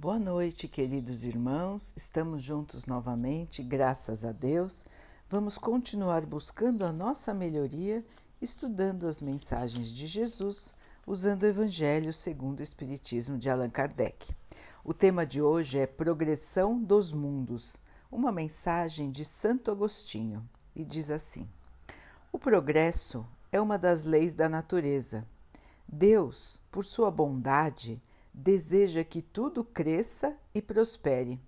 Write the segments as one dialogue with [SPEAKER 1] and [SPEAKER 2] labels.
[SPEAKER 1] Boa noite, queridos irmãos. Estamos juntos novamente, graças a Deus. Vamos continuar buscando a nossa melhoria, estudando as mensagens de Jesus, usando o Evangelho segundo o Espiritismo de Allan Kardec. O tema de hoje é Progressão dos Mundos, uma mensagem de Santo Agostinho, e diz assim: O progresso é uma das leis da natureza. Deus, por sua bondade, deseja que tudo cresça e prospere.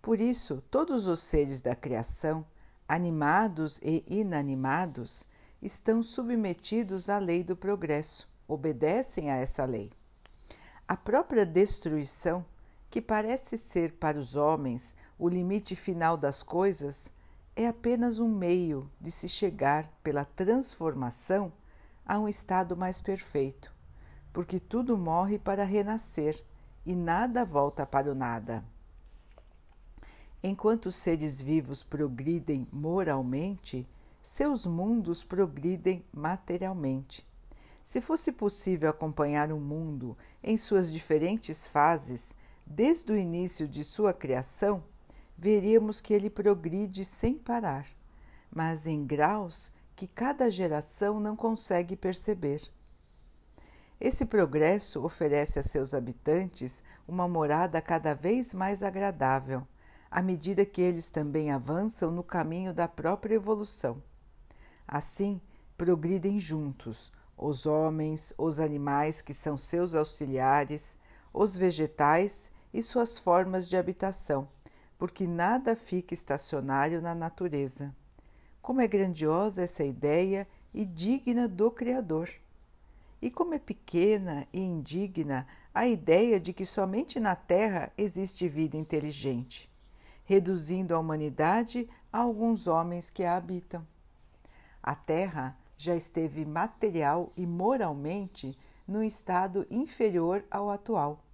[SPEAKER 1] Por isso, todos os seres da criação, animados e inanimados, estão submetidos à lei do progresso, obedecem a essa lei. A própria destruição, que parece ser para os homens o limite final das coisas, é apenas um meio de se chegar pela transformação a um estado mais perfeito porque tudo morre para renascer e nada volta para o nada. Enquanto os seres vivos progridem moralmente, seus mundos progridem materialmente. Se fosse possível acompanhar o mundo em suas diferentes fases, desde o início de sua criação, veríamos que ele progride sem parar, mas em graus que cada geração não consegue perceber. Esse progresso oferece a seus habitantes uma morada cada vez mais agradável, à medida que eles também avançam no caminho da própria evolução. Assim, progridem juntos os homens, os animais que são seus auxiliares, os vegetais e suas formas de habitação, porque nada fica estacionário na natureza. Como é grandiosa essa ideia e digna do Criador! E como é pequena e indigna a ideia de que somente na Terra existe vida inteligente, reduzindo a humanidade a alguns homens que a habitam. A Terra já esteve material e moralmente num estado inferior ao atual,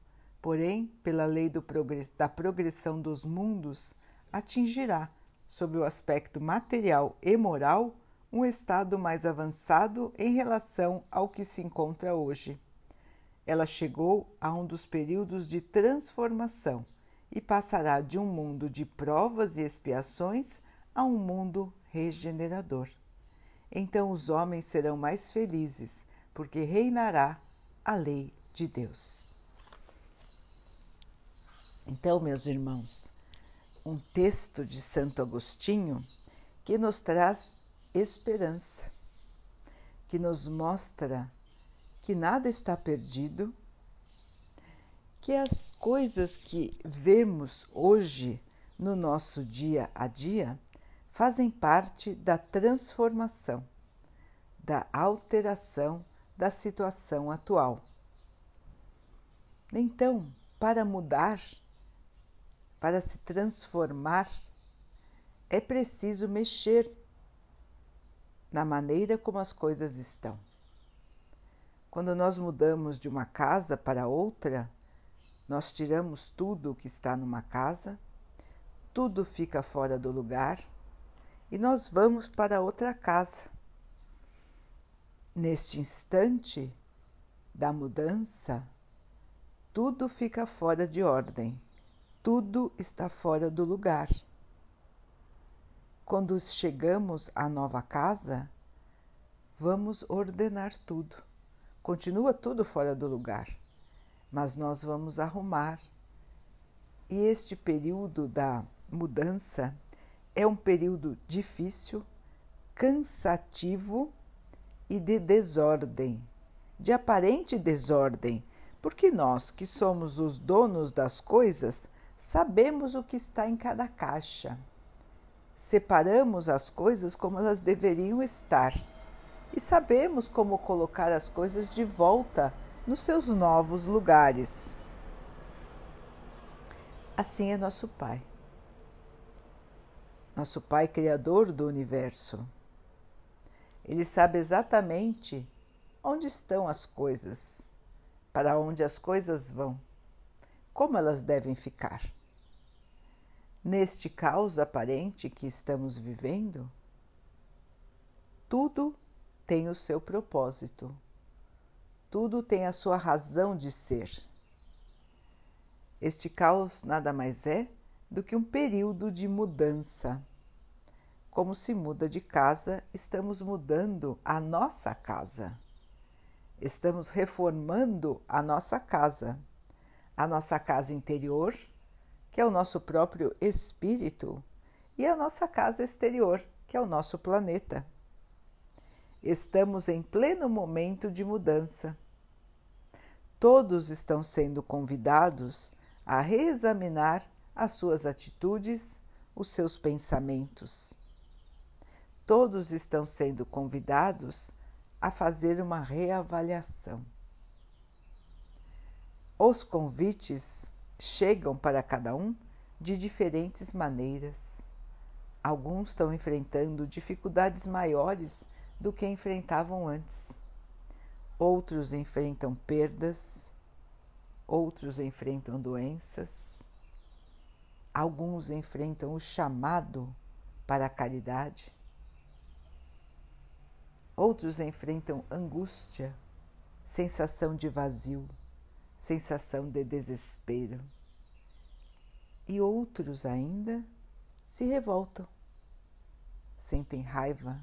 [SPEAKER 1] porém, pela lei progress da progressão dos mundos, atingirá, sob o aspecto material e moral, um estado mais avançado em relação ao que se encontra hoje. Ela chegou a um dos períodos de transformação e passará de um mundo de provas e expiações a um mundo regenerador. Então os homens serão mais felizes, porque reinará a lei de Deus. Então, meus irmãos, um texto de Santo Agostinho que nos traz esperança, que nos mostra que nada está perdido, que as coisas que vemos hoje no nosso dia a dia fazem parte da transformação, da alteração da situação atual. Então, para mudar, para se transformar, é preciso mexer na maneira como as coisas estão. Quando nós mudamos de uma casa para outra, nós tiramos tudo o que está numa casa, tudo fica fora do lugar e nós vamos para outra casa. Neste instante da mudança, tudo fica fora de ordem, tudo está fora do lugar. Quando chegamos à nova casa, vamos ordenar tudo. Continua tudo fora do lugar, mas nós vamos arrumar. E este período da mudança é um período difícil, cansativo e de desordem, de aparente desordem, porque nós, que somos os donos das coisas, sabemos o que está em cada caixa separamos as coisas como elas deveriam estar e sabemos como colocar as coisas de volta nos seus novos lugares. Assim é nosso Pai. Nosso Pai Criador do Universo. Ele sabe exatamente onde estão as coisas, para onde as coisas vão, como elas devem ficar. Neste caos aparente que estamos vivendo, tudo tem o seu propósito, tudo tem a sua razão de ser. Este caos nada mais é do que um período de mudança. Como se muda de casa, estamos mudando a nossa casa. Estamos reformando a nossa casa, a nossa casa interior, que é o nosso próprio espírito, e a nossa casa exterior, que é o nosso planeta. Estamos em pleno momento de mudança. Todos estão sendo convidados a reexaminar as suas atitudes, os seus pensamentos. Todos estão sendo convidados a fazer uma reavaliação. Os convites chegam para cada um de diferentes maneiras. Alguns estão enfrentando dificuldades maiores do que enfrentavam antes. Outros enfrentam perdas, outros enfrentam doenças, alguns enfrentam o chamado para a caridade, outros enfrentam angústia, sensação de vazio, sensação de desespero, e outros ainda se revoltam, sentem raiva,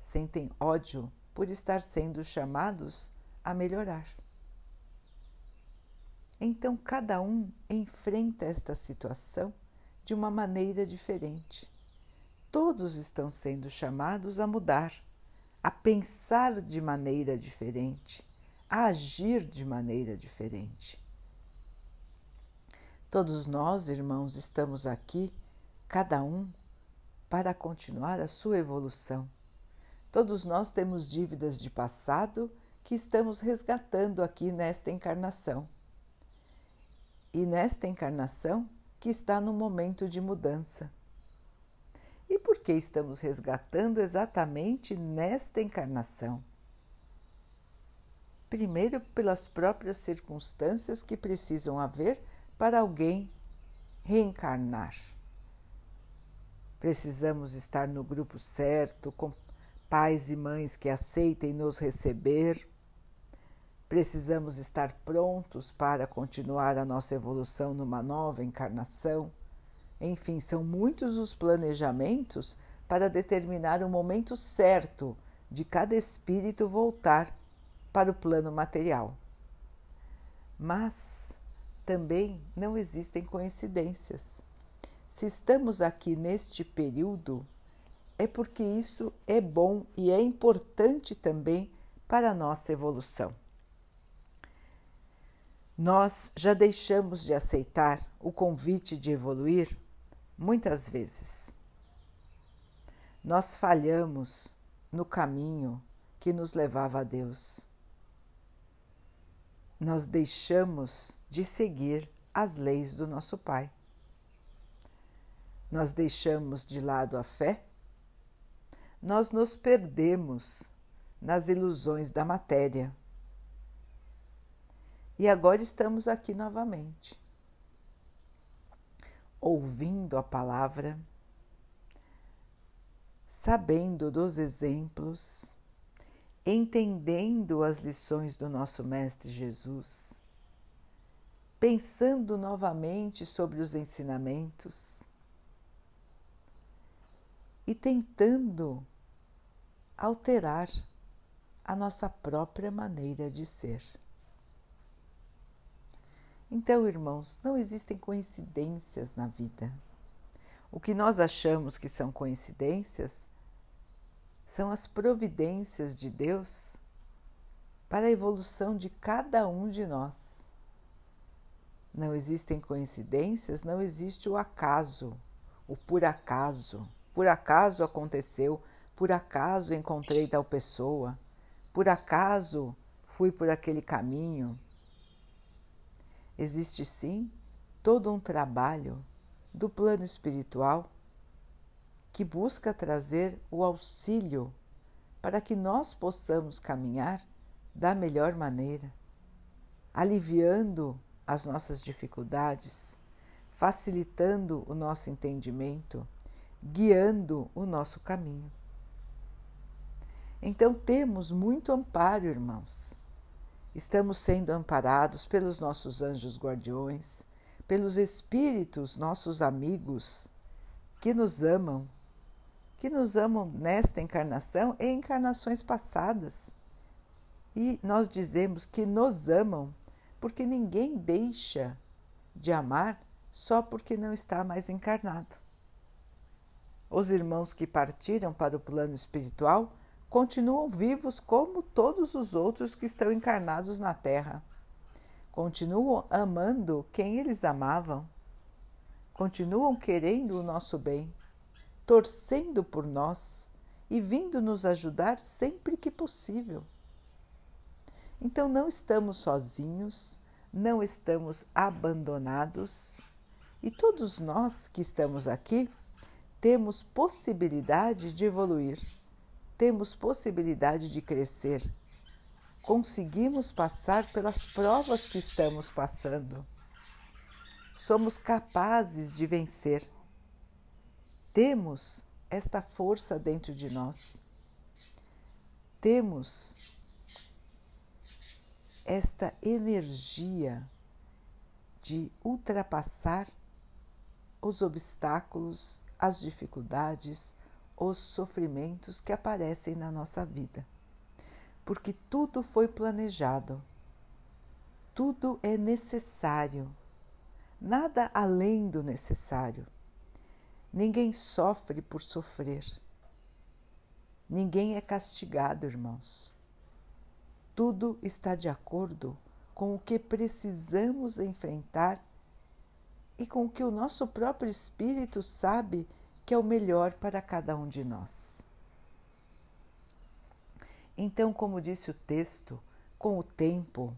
[SPEAKER 1] sentem ódio por estar sendo chamados a melhorar. Então cada um enfrenta esta situação de uma maneira diferente. Todos estão sendo chamados a mudar, a pensar de maneira diferente, a agir de maneira diferente. Todos nós, irmãos, estamos aqui, cada um, para continuar a sua evolução. Todos nós temos dívidas de passado que estamos resgatando aqui nesta encarnação e nesta encarnação que está no momento de mudança. E por que estamos resgatando exatamente nesta encarnação? Primeiro, pelas próprias circunstâncias que precisam haver para alguém reencarnar. Precisamos estar no grupo certo, com pais e mães que aceitem nos receber Precisamos estar prontos para continuar a nossa evolução numa nova encarnação. Enfim, são muitos os planejamentos para determinar o momento certo de cada espírito voltar para o plano material. Mas também não existem coincidências. Se estamos aqui neste período, é porque isso é bom e é importante também para a nossa evolução. Nós já deixamos de aceitar o convite de evoluir muitas vezes. Nós falhamos no caminho que nos levava a Deus. Nós deixamos de seguir as leis do nosso Pai. Nós deixamos de lado a fé. Nós nos perdemos nas ilusões da matéria e agora estamos aqui novamente, ouvindo a palavra, sabendo dos exemplos, entendendo as lições do nosso Mestre Jesus, pensando novamente sobre os ensinamentos e tentando alterar a nossa própria maneira de ser. Então, irmãos, não existem coincidências na vida. O que nós achamos que são coincidências são as providências de Deus para a evolução de cada um de nós. Não existem coincidências, não existe o acaso, o por acaso. Por acaso aconteceu, por acaso encontrei tal pessoa, por acaso fui por aquele caminho Existe sim todo um trabalho do plano espiritual que busca trazer o auxílio para que nós possamos caminhar da melhor maneira, aliviando as nossas dificuldades, facilitando o nosso entendimento, guiando o nosso caminho. Então temos muito amparo, irmãos, Estamos sendo amparados pelos nossos anjos guardiões, pelos espíritos, nossos amigos, que nos amam, que nos amam nesta encarnação e encarnações passadas. E nós dizemos que nos amam porque ninguém deixa de amar só porque não está mais encarnado. Os irmãos que partiram para o plano espiritual continuam vivos como todos os outros que estão encarnados na Terra. Continuam amando quem eles amavam. Continuam querendo o nosso bem, torcendo por nós e vindo nos ajudar sempre que possível. Então não estamos sozinhos, não estamos abandonados e todos nós que estamos aqui temos possibilidade de evoluir temos possibilidade de crescer, conseguimos passar pelas provas que estamos passando, somos capazes de vencer. Temos esta força dentro de nós, temos esta energia de ultrapassar os obstáculos, as dificuldades, os sofrimentos que aparecem na nossa vida. Porque tudo foi planejado, tudo é necessário, nada além do necessário. Ninguém sofre por sofrer. Ninguém é castigado, irmãos. Tudo está de acordo com o que precisamos enfrentar e com o que o nosso próprio espírito sabe que é o melhor para cada um de nós. Então, como disse o texto, com o tempo,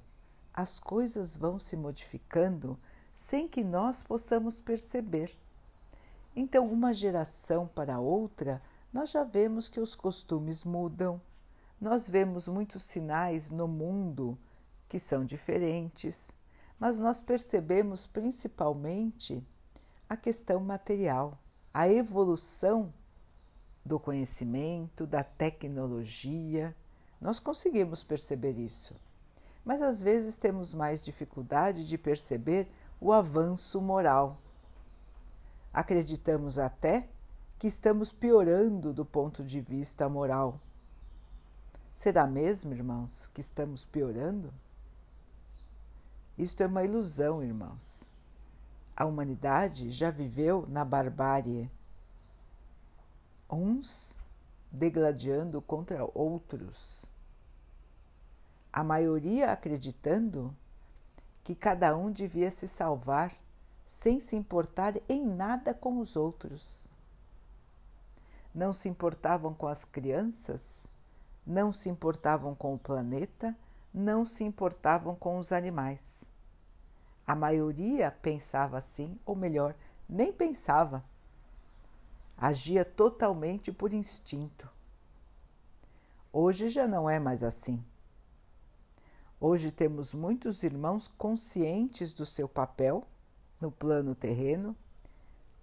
[SPEAKER 1] as coisas vão se modificando sem que nós possamos perceber. Então, uma geração para outra, nós já vemos que os costumes mudam, nós vemos muitos sinais no mundo que são diferentes, mas nós percebemos principalmente a questão material a evolução do conhecimento, da tecnologia. Nós conseguimos perceber isso, mas às vezes temos mais dificuldade de perceber o avanço moral. Acreditamos até que estamos piorando do ponto de vista moral. Será mesmo, irmãos, que estamos piorando? Isto é uma ilusão, irmãos a humanidade já viveu na barbárie, uns degladiando contra outros, a maioria acreditando que cada um devia se salvar sem se importar em nada com os outros. Não se importavam com as crianças, não se importavam com o planeta, não se importavam com os animais. A maioria pensava assim, ou melhor, nem pensava. Agia totalmente por instinto. Hoje já não é mais assim. Hoje temos muitos irmãos conscientes do seu papel no plano terreno,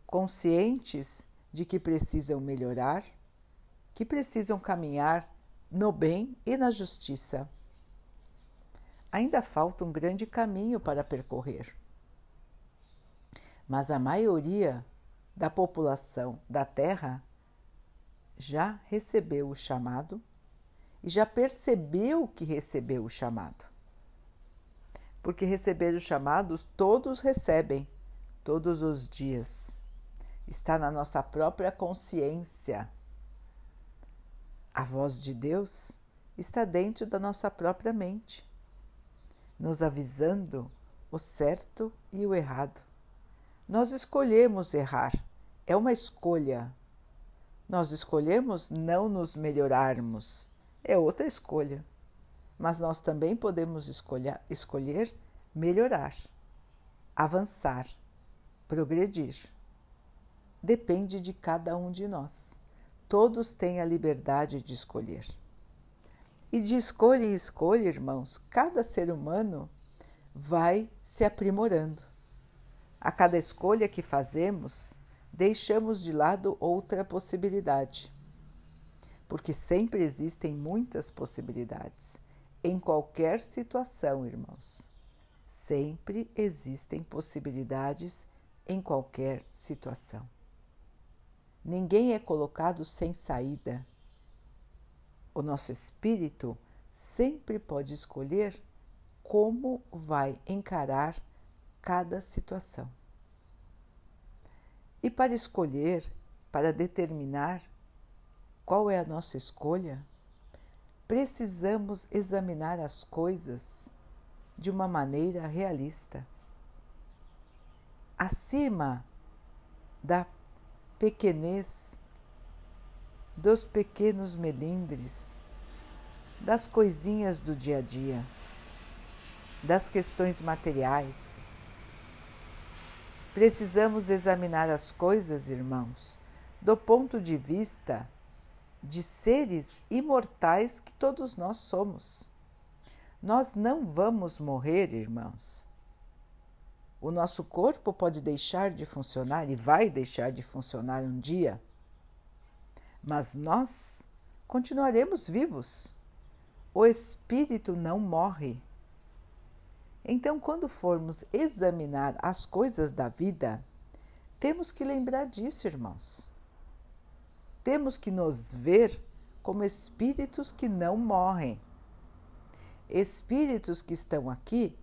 [SPEAKER 1] conscientes de que precisam melhorar, que precisam caminhar no bem e na justiça ainda falta um grande caminho para percorrer. Mas a maioria da população da Terra já recebeu o chamado e já percebeu que recebeu o chamado. Porque receber os chamados todos recebem, todos os dias. Está na nossa própria consciência. A voz de Deus está dentro da nossa própria mente nos avisando o certo e o errado. Nós escolhemos errar, é uma escolha. Nós escolhemos não nos melhorarmos, é outra escolha. Mas nós também podemos escolher, escolher melhorar, avançar, progredir. Depende de cada um de nós. Todos têm a liberdade de escolher. E de escolha em escolha, irmãos, cada ser humano vai se aprimorando. A cada escolha que fazemos, deixamos de lado outra possibilidade. Porque sempre existem muitas possibilidades, em qualquer situação, irmãos. Sempre existem possibilidades em qualquer situação. Ninguém é colocado sem saída. O nosso espírito sempre pode escolher como vai encarar cada situação. E para escolher, para determinar qual é a nossa escolha, precisamos examinar as coisas de uma maneira realista. Acima da pequenez, dos pequenos melindres, das coisinhas do dia a dia, das questões materiais. Precisamos examinar as coisas, irmãos, do ponto de vista de seres imortais que todos nós somos. Nós não vamos morrer, irmãos. O nosso corpo pode deixar de funcionar e vai deixar de funcionar um dia, mas nós continuaremos vivos. O espírito não morre. Então, quando formos examinar as coisas da vida, temos que lembrar disso, irmãos. Temos que nos ver como espíritos que não morrem. Espíritos que estão aqui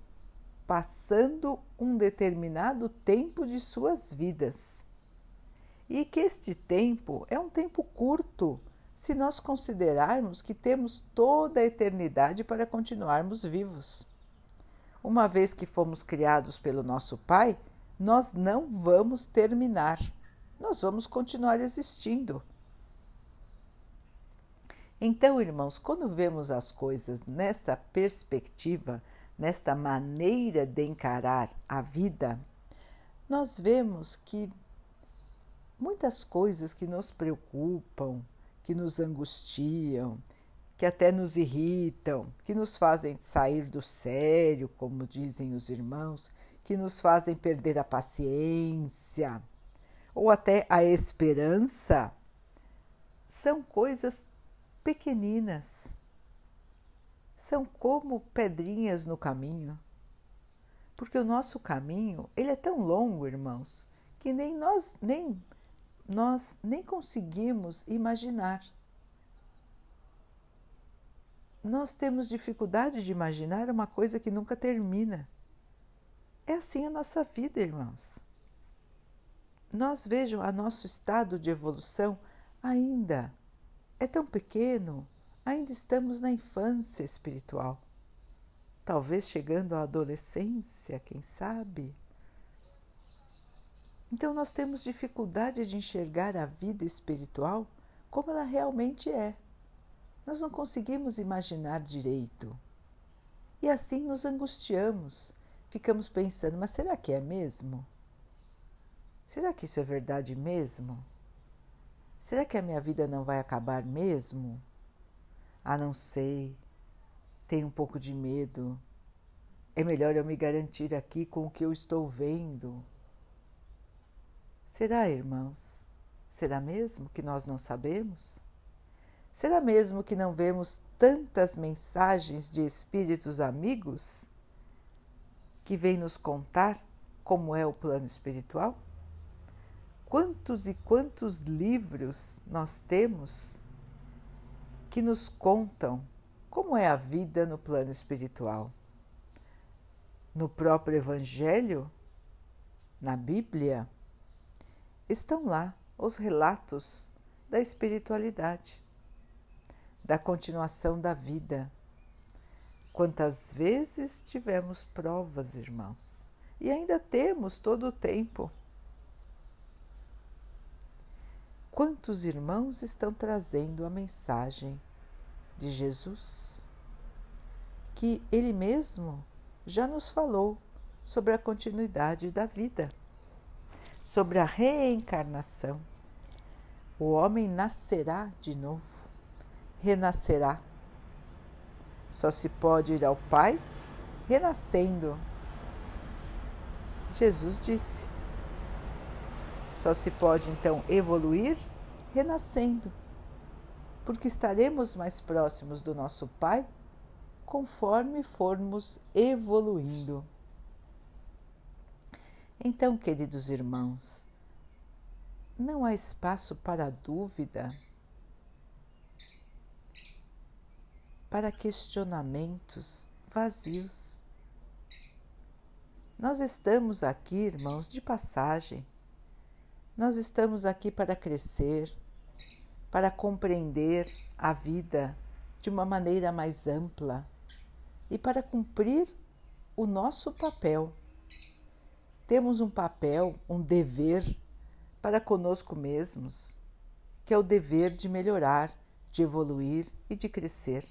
[SPEAKER 1] passando um determinado tempo de suas vidas. E que este tempo é um tempo curto, se nós considerarmos que temos toda a eternidade para continuarmos vivos. Uma vez que fomos criados pelo nosso Pai, nós não vamos terminar, nós vamos continuar existindo. Então, irmãos, quando vemos as coisas nessa perspectiva, nesta maneira de encarar a vida, nós vemos que muitas coisas que nos preocupam, que nos angustiam, que até nos irritam, que nos fazem sair do sério, como dizem os irmãos, que nos fazem perder a paciência ou até a esperança, são coisas pequeninas são como pedrinhas no caminho. Porque o nosso caminho, ele é tão longo, irmãos, que nem nós nem nós nem conseguimos imaginar. Nós temos dificuldade de imaginar uma coisa que nunca termina. É assim a nossa vida, irmãos. Nós vejam a nosso estado de evolução ainda é tão pequeno, ainda estamos na infância espiritual. Talvez chegando à adolescência, quem sabe? Então, nós temos dificuldade de enxergar a vida espiritual como ela realmente é. Nós não conseguimos imaginar direito. E assim nos angustiamos, ficamos pensando: mas será que é mesmo? Será que isso é verdade mesmo? Será que a minha vida não vai acabar mesmo? Ah, não sei, tenho um pouco de medo. É melhor eu me garantir aqui com o que eu estou vendo. Será, irmãos? Será mesmo que nós não sabemos? Será mesmo que não vemos tantas mensagens de espíritos amigos que vêm nos contar como é o plano espiritual? Quantos e quantos livros nós temos que nos contam como é a vida no plano espiritual. No próprio Evangelho, na Bíblia, estão lá os relatos da espiritualidade, da continuação da vida. Quantas vezes tivemos provas, irmãos, e ainda temos todo o tempo. Quantos irmãos estão trazendo a mensagem de Jesus, que Ele mesmo já nos falou sobre a continuidade da vida, sobre a reencarnação. O homem nascerá de novo, renascerá. Só se pode ir ao Pai renascendo. Jesus disse. Só se pode então evoluir renascendo porque estaremos mais próximos do nosso Pai conforme formos evoluindo. Então, queridos irmãos, não há espaço para dúvida, para questionamentos vazios. Nós estamos aqui, irmãos, de passagem. Nós estamos aqui para crescer, para compreender a vida de uma maneira mais ampla e para cumprir o nosso papel. Temos um papel, um dever para conosco mesmos, que é o dever de melhorar, de evoluir e de crescer.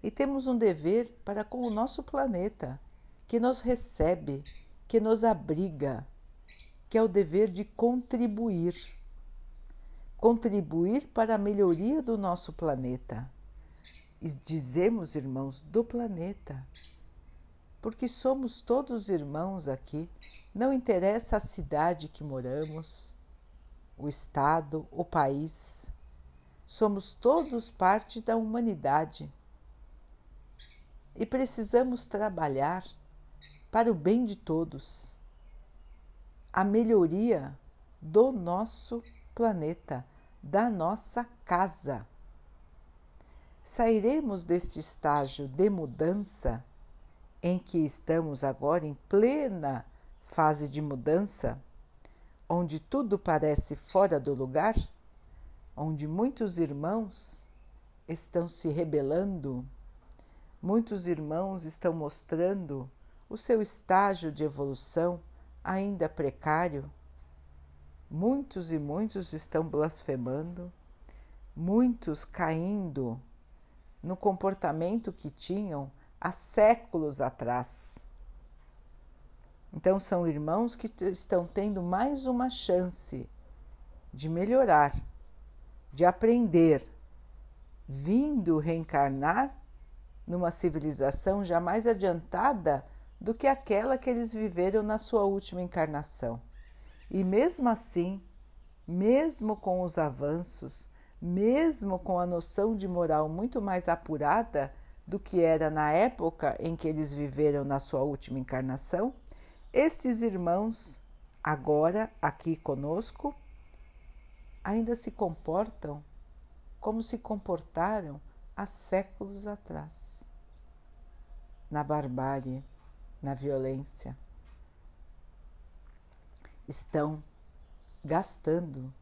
[SPEAKER 1] E temos um dever para com o nosso planeta, que nos recebe, que nos abriga, que é o dever de contribuir. Contribuir para a melhoria do nosso planeta. E dizemos, irmãos, do planeta, porque somos todos irmãos aqui, não interessa a cidade que moramos, o estado, o país, somos todos parte da humanidade. E precisamos trabalhar para o bem de todos, a melhoria do nosso planeta, da nossa casa. Sairemos deste estágio de mudança em que estamos agora em plena fase de mudança, onde tudo parece fora do lugar, onde muitos irmãos estão se rebelando, muitos irmãos estão mostrando o seu estágio de evolução ainda precário, muitos e muitos estão blasfemando, muitos caindo no comportamento que tinham há séculos atrás. Então, são irmãos que estão tendo mais uma chance de melhorar, de aprender, vindo reencarnar numa civilização já mais adiantada do que aquela que eles viveram na sua última encarnação. E mesmo assim, mesmo com os avanços, mesmo com a noção de moral muito mais apurada do que era na época em que eles viveram na sua última encarnação, estes irmãos, agora aqui conosco, ainda se comportam como se comportaram há séculos atrás na barbárie na violência, estão gastando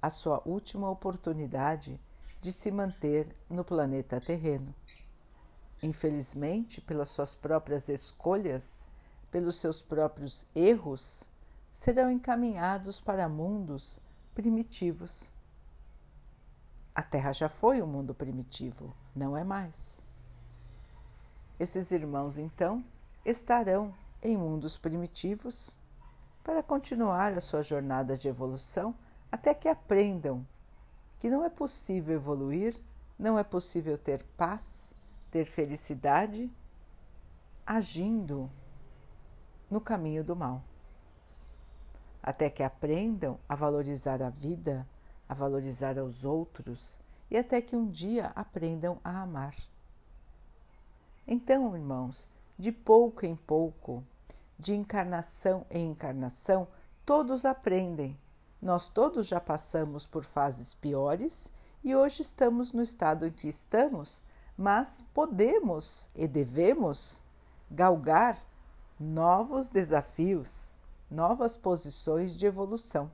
[SPEAKER 1] a sua última oportunidade de se manter no planeta terreno. Infelizmente, pelas suas próprias escolhas, pelos seus próprios erros, serão encaminhados para mundos primitivos. A Terra já foi um mundo primitivo, não é mais. Esses irmãos, então, estarão em mundos primitivos para continuar a sua jornada de evolução até que aprendam que não é possível evoluir, não é possível ter paz, ter felicidade agindo no caminho do mal. Até que aprendam a valorizar a vida, a valorizar os outros e até que um dia aprendam a amar. Então, irmãos, de pouco em pouco, de encarnação em encarnação, todos aprendem. Nós todos já passamos por fases piores e hoje estamos no estado em que estamos, mas podemos e devemos galgar novos desafios, novas posições de evolução.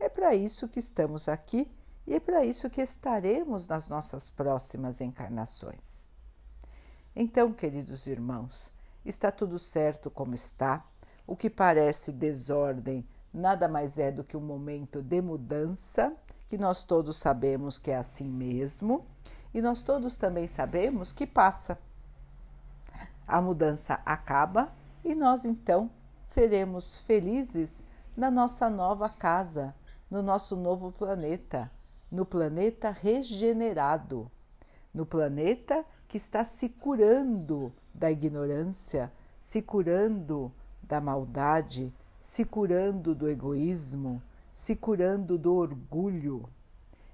[SPEAKER 1] É para isso que estamos aqui e é para isso que estaremos nas nossas próximas encarnações. Então, queridos irmãos, está tudo certo como está. O que parece desordem nada mais é do que um momento de mudança, que nós todos sabemos que é assim mesmo, e nós todos também sabemos que passa. A mudança acaba e nós então seremos felizes na nossa nova casa, no nosso novo planeta, no planeta regenerado, no planeta que está se curando da ignorância, se curando da maldade, se curando do egoísmo, se curando do orgulho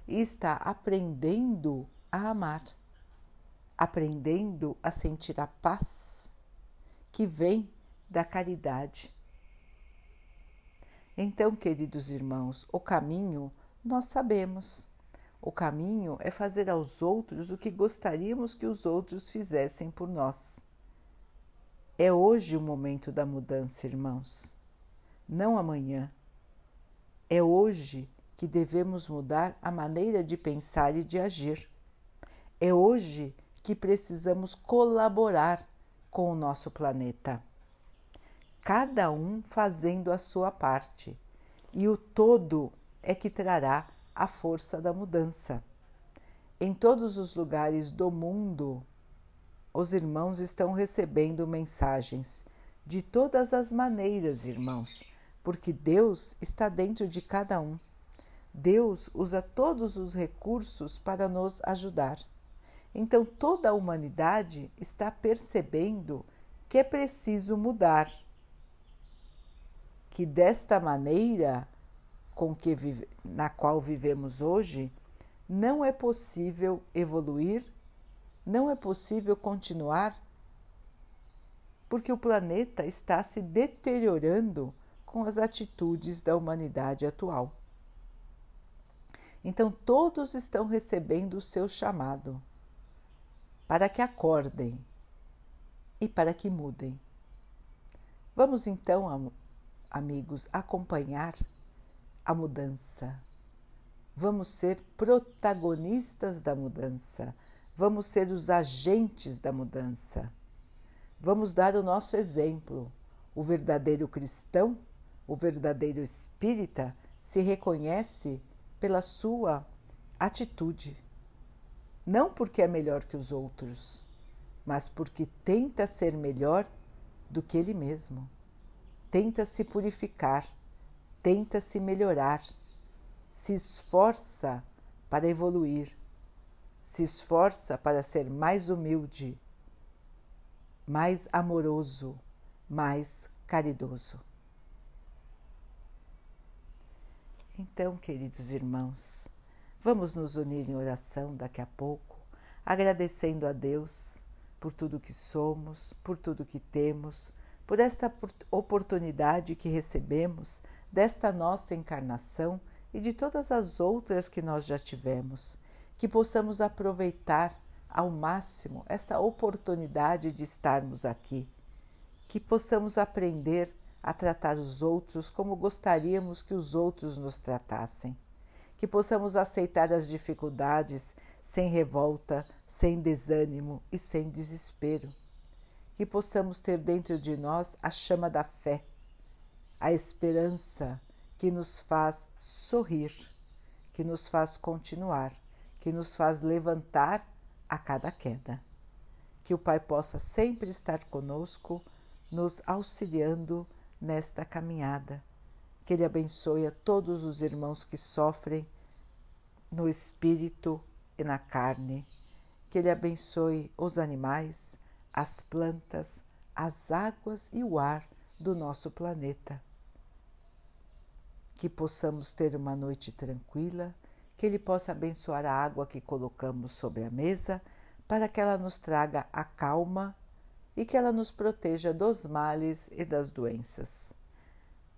[SPEAKER 1] e está aprendendo a amar, aprendendo a sentir a paz que vem da caridade. Então, queridos irmãos, o caminho nós sabemos. O caminho é fazer aos outros o que gostaríamos que os outros fizessem por nós. É hoje o momento da mudança, irmãos, não amanhã. É hoje que devemos mudar a maneira de pensar e de agir. É hoje que precisamos colaborar com o nosso planeta. Cada um fazendo a sua parte, e o todo é que trará a força da mudança. Em todos os lugares do mundo, os irmãos estão recebendo mensagens de todas as maneiras, irmãos, porque Deus está dentro de cada um. Deus usa todos os recursos para nos ajudar. Então toda a humanidade está percebendo que é preciso mudar. Que desta maneira com que vive, na qual vivemos hoje, não é possível evoluir, não é possível continuar, porque o planeta está se deteriorando com as atitudes da humanidade atual. Então, todos estão recebendo o seu chamado para que acordem e para que mudem. Vamos então, amigos, acompanhar a mudança. Vamos ser protagonistas da mudança. Vamos ser os agentes da mudança. Vamos dar o nosso exemplo. O verdadeiro cristão, o verdadeiro espírita, se reconhece pela sua atitude. Não porque é melhor que os outros, mas porque tenta ser melhor do que ele mesmo. Tenta se purificar tenta se melhorar, se esforça para evoluir, se esforça para ser mais humilde, mais amoroso, mais caridoso. Então, queridos irmãos, vamos nos unir em oração daqui a pouco, agradecendo a Deus por tudo que somos, por tudo que temos, por esta oportunidade que recebemos desta nossa encarnação e de todas as outras que nós já tivemos, que possamos aproveitar ao máximo esta oportunidade de estarmos aqui, que possamos aprender a tratar os outros como gostaríamos que os outros nos tratassem, que possamos aceitar as dificuldades sem revolta, sem desânimo e sem desespero, que possamos ter dentro de nós a chama da fé a esperança que nos faz sorrir, que nos faz continuar, que nos faz levantar a cada queda. Que o Pai possa sempre estar conosco, nos auxiliando nesta caminhada. Que Ele abençoe a todos os irmãos que sofrem no espírito e na carne. Que Ele abençoe os animais, as plantas, as águas e o ar do nosso planeta que possamos ter uma noite tranquila, que Ele possa abençoar a água que colocamos sobre a mesa, para que ela nos traga a calma e que ela nos proteja dos males e das doenças.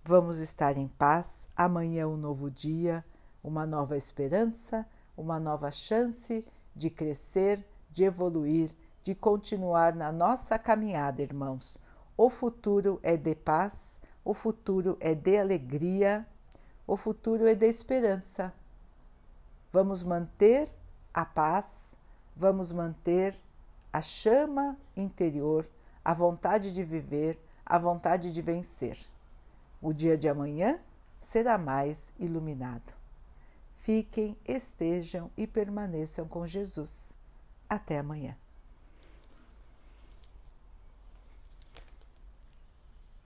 [SPEAKER 1] Vamos estar em paz, amanhã é um novo dia, uma nova esperança, uma nova chance de crescer, de evoluir, de continuar na nossa caminhada, irmãos. O futuro é de paz, o futuro é de alegria o futuro é de esperança. Vamos manter a paz, vamos manter a chama interior, a vontade de viver, a vontade de vencer. O dia de amanhã será mais iluminado. Fiquem, estejam e permaneçam com Jesus. Até amanhã.